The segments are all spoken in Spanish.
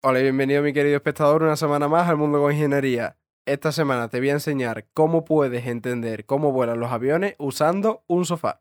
Hola y bienvenido mi querido espectador una semana más al mundo con ingeniería. Esta semana te voy a enseñar cómo puedes entender cómo vuelan los aviones usando un sofá.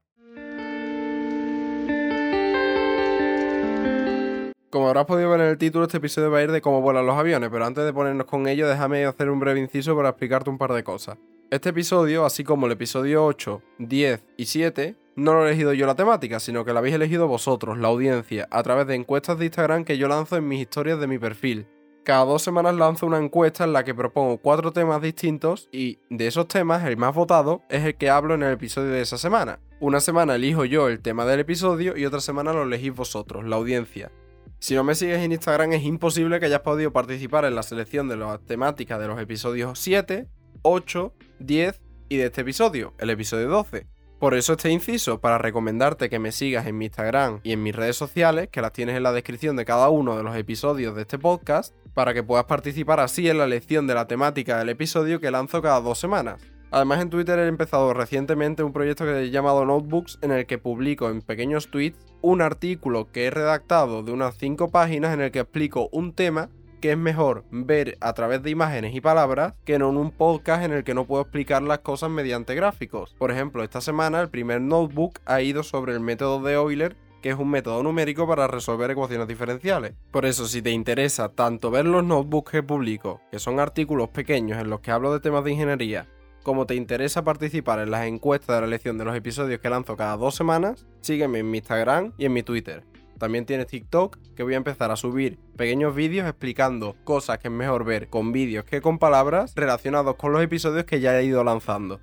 Como habrás podido ver en el título, este episodio va a ir de cómo vuelan los aviones, pero antes de ponernos con ello, déjame hacer un breve inciso para explicarte un par de cosas. Este episodio, así como el episodio 8, 10 y 7, no lo he elegido yo la temática, sino que la habéis elegido vosotros, la audiencia, a través de encuestas de Instagram que yo lanzo en mis historias de mi perfil. Cada dos semanas lanzo una encuesta en la que propongo cuatro temas distintos y de esos temas el más votado es el que hablo en el episodio de esa semana. Una semana elijo yo el tema del episodio y otra semana lo elegís vosotros, la audiencia. Si no me sigues en Instagram es imposible que hayas podido participar en la selección de las temáticas de los episodios 7, 8, 10 y de este episodio, el episodio 12. Por eso este inciso, para recomendarte que me sigas en mi Instagram y en mis redes sociales, que las tienes en la descripción de cada uno de los episodios de este podcast, para que puedas participar así en la elección de la temática del episodio que lanzo cada dos semanas. Además en Twitter he empezado recientemente un proyecto que he llamado Notebooks en el que publico en pequeños tweets un artículo que he redactado de unas 5 páginas en el que explico un tema que es mejor ver a través de imágenes y palabras que no en un podcast en el que no puedo explicar las cosas mediante gráficos. Por ejemplo, esta semana el primer notebook ha ido sobre el método de Euler que es un método numérico para resolver ecuaciones diferenciales. Por eso, si te interesa tanto ver los notebooks que publico, que son artículos pequeños en los que hablo de temas de ingeniería, como te interesa participar en las encuestas de la elección de los episodios que lanzo cada dos semanas, sígueme en mi Instagram y en mi Twitter. También tienes TikTok, que voy a empezar a subir pequeños vídeos explicando cosas que es mejor ver con vídeos que con palabras relacionados con los episodios que ya he ido lanzando.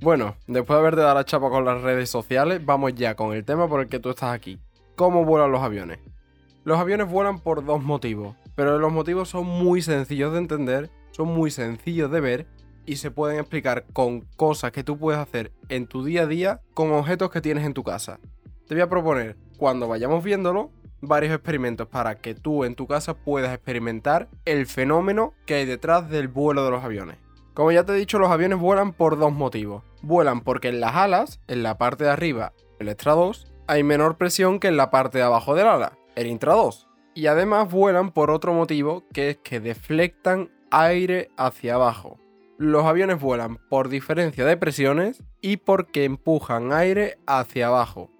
Bueno, después de haberte dado la chapa con las redes sociales, vamos ya con el tema por el que tú estás aquí. ¿Cómo vuelan los aviones? Los aviones vuelan por dos motivos, pero los motivos son muy sencillos de entender, son muy sencillos de ver y se pueden explicar con cosas que tú puedes hacer en tu día a día con objetos que tienes en tu casa. Te voy a proponer cuando vayamos viéndolo, varios experimentos para que tú en tu casa puedas experimentar el fenómeno que hay detrás del vuelo de los aviones. Como ya te he dicho, los aviones vuelan por dos motivos. Vuelan porque en las alas, en la parte de arriba, el extra 2, hay menor presión que en la parte de abajo del ala, el intra 2. Y además vuelan por otro motivo, que es que deflectan aire hacia abajo. Los aviones vuelan por diferencia de presiones y porque empujan aire hacia abajo.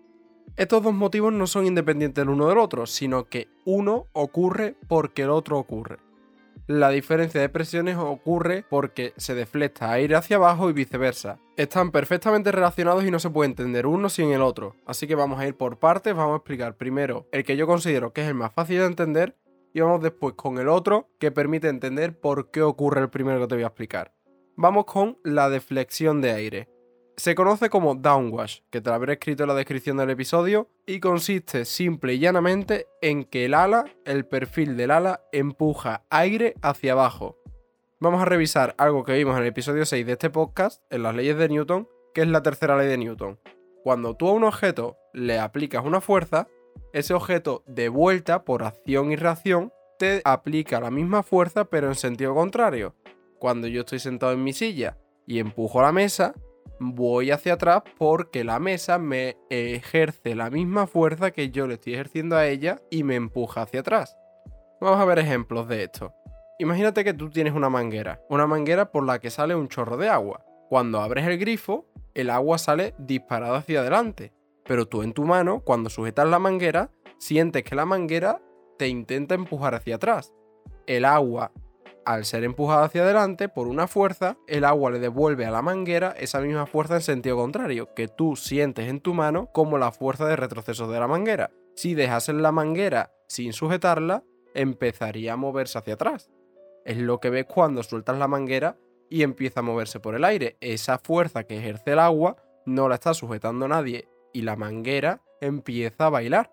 Estos dos motivos no son independientes el uno del otro, sino que uno ocurre porque el otro ocurre. La diferencia de presiones ocurre porque se deflecta aire hacia abajo y viceversa. Están perfectamente relacionados y no se puede entender uno sin el otro. Así que vamos a ir por partes, vamos a explicar primero el que yo considero que es el más fácil de entender y vamos después con el otro que permite entender por qué ocurre el primero que te voy a explicar. Vamos con la deflexión de aire. Se conoce como downwash, que te lo habré escrito en la descripción del episodio, y consiste simple y llanamente en que el ala, el perfil del ala, empuja aire hacia abajo. Vamos a revisar algo que vimos en el episodio 6 de este podcast, en las leyes de Newton, que es la tercera ley de Newton. Cuando tú a un objeto le aplicas una fuerza, ese objeto de vuelta por acción y reacción te aplica la misma fuerza pero en sentido contrario. Cuando yo estoy sentado en mi silla y empujo la mesa, voy hacia atrás porque la mesa me ejerce la misma fuerza que yo le estoy ejerciendo a ella y me empuja hacia atrás. Vamos a ver ejemplos de esto. Imagínate que tú tienes una manguera, una manguera por la que sale un chorro de agua. Cuando abres el grifo, el agua sale disparada hacia adelante, pero tú en tu mano, cuando sujetas la manguera, sientes que la manguera te intenta empujar hacia atrás. El agua al ser empujada hacia adelante por una fuerza, el agua le devuelve a la manguera esa misma fuerza en sentido contrario, que tú sientes en tu mano como la fuerza de retroceso de la manguera. Si dejases la manguera sin sujetarla, empezaría a moverse hacia atrás. Es lo que ves cuando sueltas la manguera y empieza a moverse por el aire. Esa fuerza que ejerce el agua no la está sujetando nadie y la manguera empieza a bailar.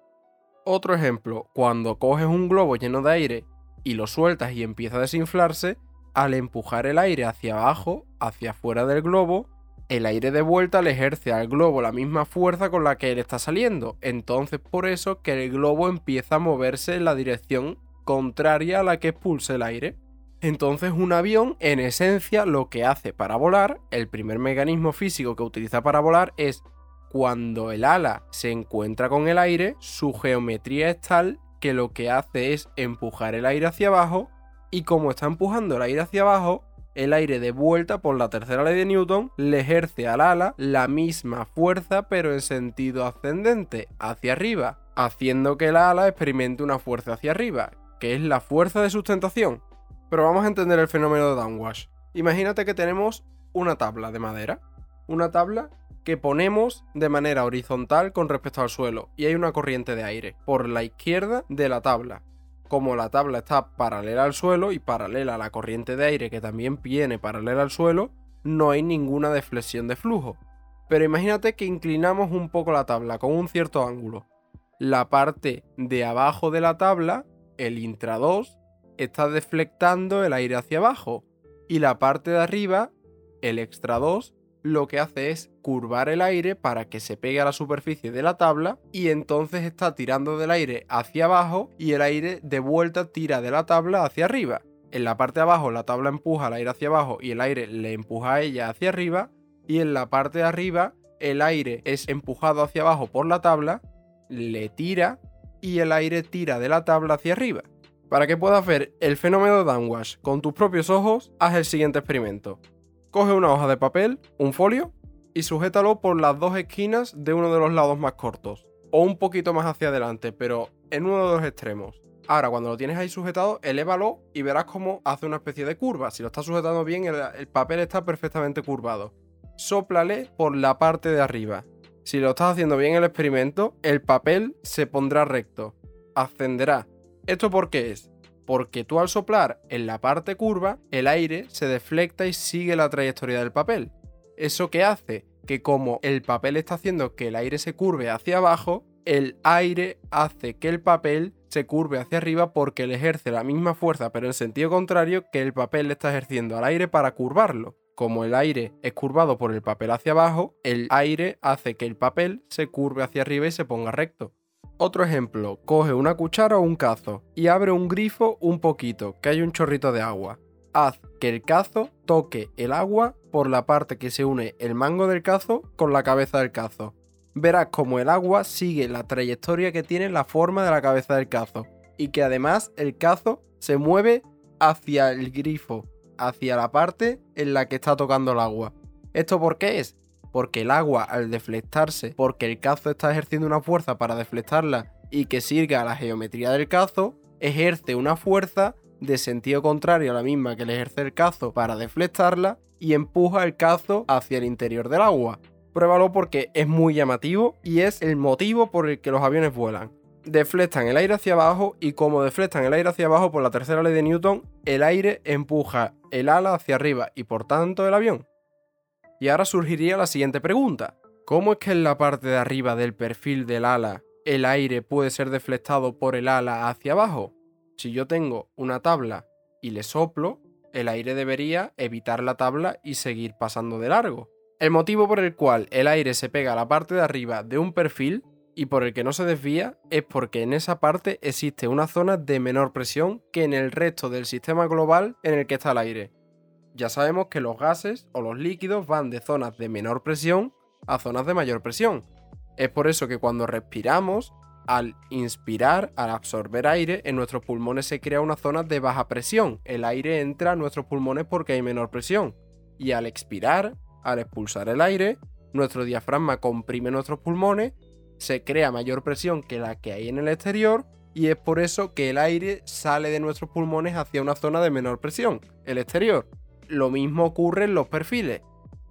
Otro ejemplo, cuando coges un globo lleno de aire y lo sueltas y empieza a desinflarse, al empujar el aire hacia abajo, hacia afuera del globo, el aire de vuelta le ejerce al globo la misma fuerza con la que él está saliendo. Entonces por eso que el globo empieza a moverse en la dirección contraria a la que expulsa el aire. Entonces un avión en esencia lo que hace para volar, el primer mecanismo físico que utiliza para volar es cuando el ala se encuentra con el aire, su geometría es tal que lo que hace es empujar el aire hacia abajo y como está empujando el aire hacia abajo, el aire de vuelta por la tercera ley de Newton le ejerce al ala la misma fuerza pero en sentido ascendente, hacia arriba, haciendo que el ala experimente una fuerza hacia arriba, que es la fuerza de sustentación. Pero vamos a entender el fenómeno de downwash. Imagínate que tenemos una tabla de madera, una tabla que ponemos de manera horizontal con respecto al suelo y hay una corriente de aire por la izquierda de la tabla. Como la tabla está paralela al suelo y paralela a la corriente de aire que también viene paralela al suelo, no hay ninguna deflexión de flujo. Pero imagínate que inclinamos un poco la tabla con un cierto ángulo. La parte de abajo de la tabla, el intra 2, está deflectando el aire hacia abajo y la parte de arriba, el extra 2, lo que hace es curvar el aire para que se pegue a la superficie de la tabla y entonces está tirando del aire hacia abajo y el aire de vuelta tira de la tabla hacia arriba. En la parte de abajo la tabla empuja el aire hacia abajo y el aire le empuja a ella hacia arriba y en la parte de arriba el aire es empujado hacia abajo por la tabla, le tira y el aire tira de la tabla hacia arriba. Para que puedas ver el fenómeno de downwash con tus propios ojos, haz el siguiente experimento. Coge una hoja de papel, un folio, y sujétalo por las dos esquinas de uno de los lados más cortos. O un poquito más hacia adelante, pero en uno de los extremos. Ahora, cuando lo tienes ahí sujetado, elévalo y verás cómo hace una especie de curva. Si lo estás sujetando bien, el, papel está perfectamente curvado. Sóplale por la parte de arriba. Si lo estás haciendo bien el experimento, el papel se pondrá recto. Ascenderá. ¿Esto por qué es? Porque tú al soplar en la parte curva, el aire se deflecta y sigue la trayectoria del papel. ¿Eso qué hace? Que como el papel está haciendo que el aire se curve hacia abajo, el aire hace que el papel se curve hacia arriba porque le ejerce la misma fuerza pero en sentido contrario que el papel le está ejerciendo al aire para curvarlo. Como el aire es curvado por el papel hacia abajo, el aire hace que el papel se curve hacia arriba y se ponga recto. Otro ejemplo, coge una cuchara o un cazo y abre un grifo un poquito, que hay un chorrito de agua. Haz que el cazo toque el agua por la parte que se une el mango del cazo con la cabeza del cazo. Verás como el agua sigue la trayectoria que tiene la forma de la cabeza del cazo y que además el cazo se mueve hacia el grifo, hacia la parte en la que está tocando el agua. ¿Esto por qué es? Porque el agua al deflectarse, porque el cazo está ejerciendo una fuerza para deflectarla y que sirva a la geometría del cazo, ejerce una fuerza de sentido contrario a la misma que le ejerce el cazo para deflectarla y empuja el cazo hacia el interior del agua. Pruébalo porque es muy llamativo y es el motivo por el que los aviones vuelan. Deflectan el aire hacia abajo y como deflectan el aire hacia abajo por la tercera ley de Newton, el aire empuja el ala hacia arriba y por tanto el avión. Y ahora surgiría la siguiente pregunta. ¿Cómo es que en la parte de arriba del perfil del ala el aire puede ser deflectado por el ala hacia abajo? Si yo tengo una tabla y le soplo, el aire debería evitar la tabla y seguir pasando de largo. El motivo por el cual el aire se pega a la parte de arriba de un perfil y por el que no se desvía es porque en esa parte existe una zona de menor presión que en el resto del sistema global en el que está el aire ya sabemos que los gases o los líquidos van de zonas de menor presión a zonas de mayor presión. Es por eso que cuando respiramos, al inspirar, al absorber aire, en nuestros pulmones se crea una zona de baja presión. El aire entra a nuestros pulmones porque hay menor presión. Y al expirar, al expulsar el aire, nuestro diafragma comprime nuestros pulmones, se crea mayor presión que la que hay en el exterior y es por eso que el aire sale de nuestros pulmones hacia una zona de menor presión, el exterior lo mismo ocurre en los perfiles.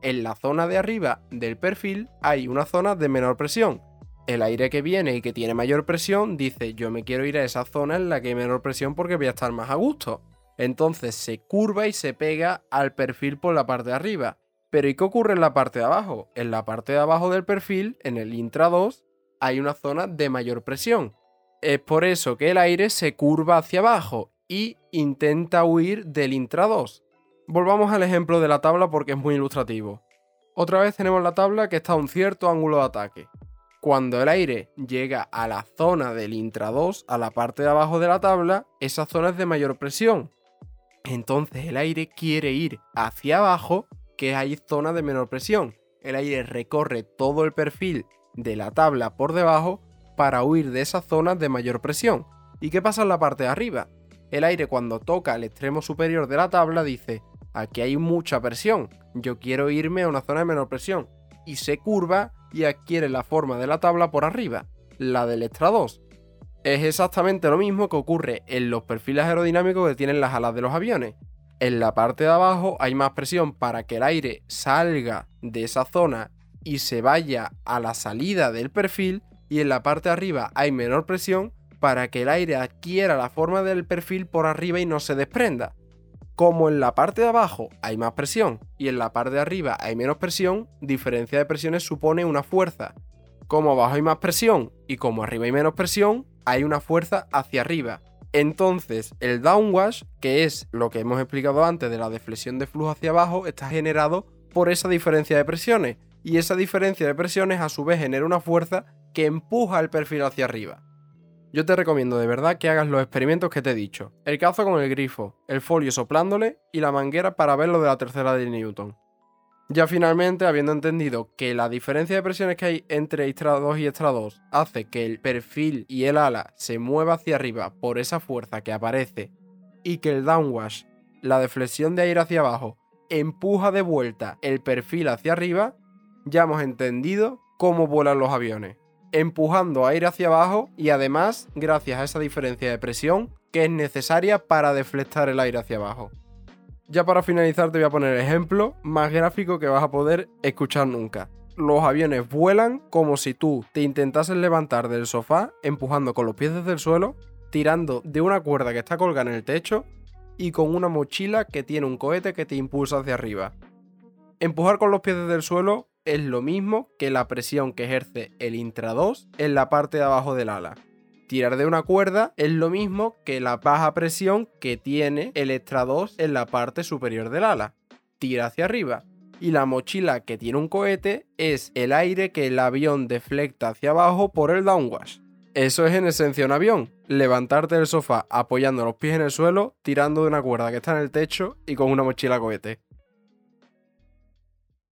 En la zona de arriba del perfil hay una zona de menor presión. El aire que viene y que tiene mayor presión dice yo me quiero ir a esa zona en la que hay menor presión porque voy a estar más a gusto. Entonces se curva y se pega al perfil por la parte de arriba. Pero ¿y qué ocurre en la parte de abajo? En la parte de abajo del perfil, en el intra 2, hay una zona de mayor presión. Es por eso que el aire se curva hacia abajo y intenta huir del intra 2. Volvamos al ejemplo de la tabla porque es muy ilustrativo. Otra vez tenemos la tabla que está a un cierto ángulo de ataque. Cuando el aire llega a la zona del intra 2, a la parte de abajo de la tabla, esa zona es de mayor presión. Entonces el aire quiere ir hacia abajo, que hay zona de menor presión. El aire recorre todo el perfil de la tabla por debajo para huir de esas zonas de mayor presión. ¿Y qué pasa en la parte de arriba? El aire cuando toca el extremo superior de la tabla dice, aquí hay mucha presión, yo quiero irme a una zona de menor presión. Y se curva y adquiere la forma de la tabla por arriba, la del extra 2. Es exactamente lo mismo que ocurre en los perfiles aerodinámicos que tienen las alas de los aviones. En la parte de abajo hay más presión para que el aire salga de esa zona y se vaya a la salida del perfil y en la parte de arriba hay menor presión para que el aire adquiera la forma del perfil por arriba y no se desprenda. Como en la parte de abajo hay más presión y en la parte de arriba hay menos presión, diferencia de presiones supone una fuerza. Como abajo hay más presión y como arriba hay menos presión, hay una fuerza hacia arriba. Entonces, el downwash, que es lo que hemos explicado antes de la deflexión de flujo hacia abajo, está generado por esa diferencia de presiones. Y esa diferencia de presiones a su vez genera una fuerza que empuja el perfil hacia arriba. Yo te recomiendo de verdad que hagas los experimentos que te he dicho. El cazo con el grifo, el folio soplándole y la manguera para ver lo de la tercera de Newton. Ya finalmente, habiendo entendido que la diferencia de presiones que hay entre extra 2 y extra 2 hace que el perfil y el ala se mueva hacia arriba por esa fuerza que aparece y que el downwash, la deflexión de aire hacia abajo, empuja de vuelta el perfil hacia arriba, ya hemos entendido cómo vuelan los aviones, empujando aire hacia abajo y además gracias a esa diferencia de presión que es necesaria para deflectar el aire hacia abajo. Ya para finalizar te voy a poner el ejemplo más gráfico que vas a poder escuchar nunca. Los aviones vuelan como si tú te intentases levantar del sofá empujando con los pies desde el suelo, tirando de una cuerda que está colgada en el techo y con una mochila que tiene un cohete que te impulsa hacia arriba. Empujar con los pies desde el suelo es lo mismo que la presión que ejerce el intra 2 en la parte de abajo del ala. Tirar de una cuerda es lo mismo que la baja presión que tiene el extra 2 en la parte superior del ala. Tira hacia arriba. Y la mochila que tiene un cohete es el aire que el avión deflecta hacia abajo por el downwash. Eso es en esencia un avión. Levantarte del sofá apoyando los pies en el suelo, tirando de una cuerda que está en el techo y con una mochila cohete.